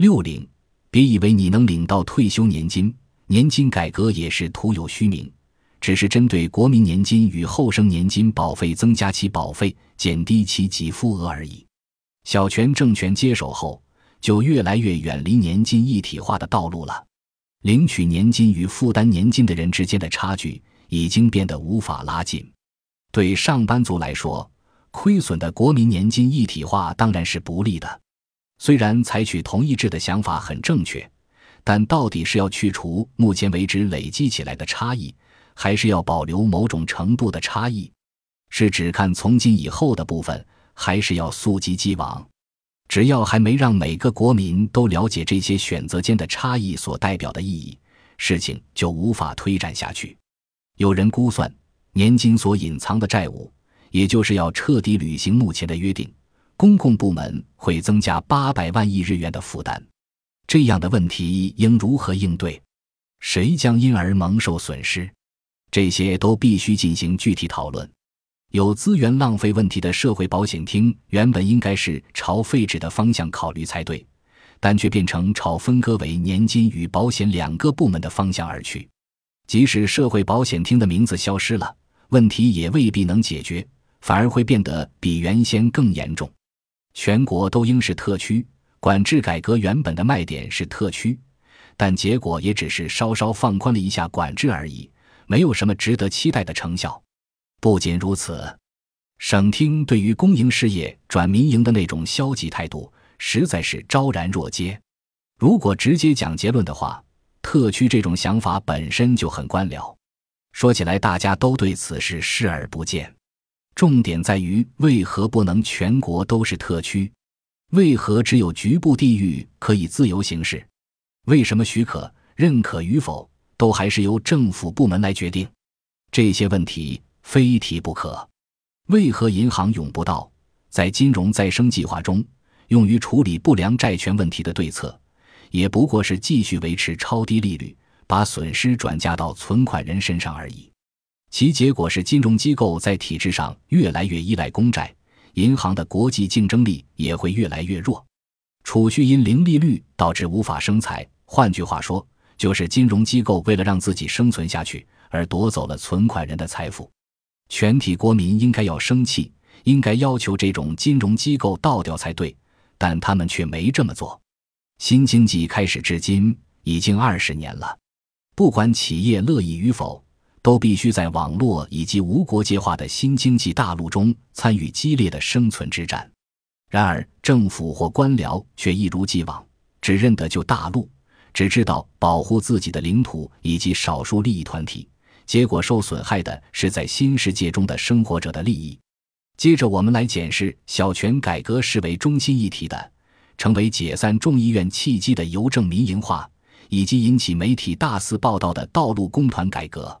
六零，别以为你能领到退休年金，年金改革也是徒有虚名，只是针对国民年金与后生年金保费增加其保费，减低其给付额而已。小泉政权接手后，就越来越远离年金一体化的道路了。领取年金与负担年金的人之间的差距已经变得无法拉近。对上班族来说，亏损的国民年金一体化当然是不利的。虽然采取同一制的想法很正确，但到底是要去除目前为止累积起来的差异，还是要保留某种程度的差异？是只看从今以后的部分，还是要溯及既往？只要还没让每个国民都了解这些选择间的差异所代表的意义，事情就无法推展下去。有人估算，年金所隐藏的债务，也就是要彻底履行目前的约定，公共部门会增加八百万亿日元的负担。这样的问题应如何应对？谁将因而蒙受损失？这些都必须进行具体讨论。有资源浪费问题的社会保险厅原本应该是朝废止的方向考虑才对，但却变成朝分割为年金与保险两个部门的方向而去。即使社会保险厅的名字消失了，问题也未必能解决，反而会变得比原先更严重。全国都应是特区，管制改革原本的卖点是特区，但结果也只是稍稍放宽了一下管制而已，没有什么值得期待的成效。不仅如此，省厅对于公营事业转民营的那种消极态度，实在是昭然若揭。如果直接讲结论的话，特区这种想法本身就很官僚。说起来，大家都对此事视而不见。重点在于，为何不能全国都是特区？为何只有局部地域可以自由行事？为什么许可、认可与否，都还是由政府部门来决定？这些问题。非提不可。为何银行用不到在金融再生计划中用于处理不良债权问题的对策，也不过是继续维持超低利率，把损失转嫁到存款人身上而已。其结果是，金融机构在体制上越来越依赖公债，银行的国际竞争力也会越来越弱。储蓄因零利率导致无法生财，换句话说，就是金融机构为了让自己生存下去而夺走了存款人的财富。全体国民应该要生气，应该要求这种金融机构倒掉才对，但他们却没这么做。新经济开始至今已经二十年了，不管企业乐意与否，都必须在网络以及无国界化的新经济大陆中参与激烈的生存之战。然而，政府或官僚却一如既往，只认得就大陆，只知道保护自己的领土以及少数利益团体。结果受损害的是在新世界中的生活者的利益。接着，我们来检视小泉改革视为中心议题的，成为解散众议院契机的邮政民营化，以及引起媒体大肆报道的道路工团改革。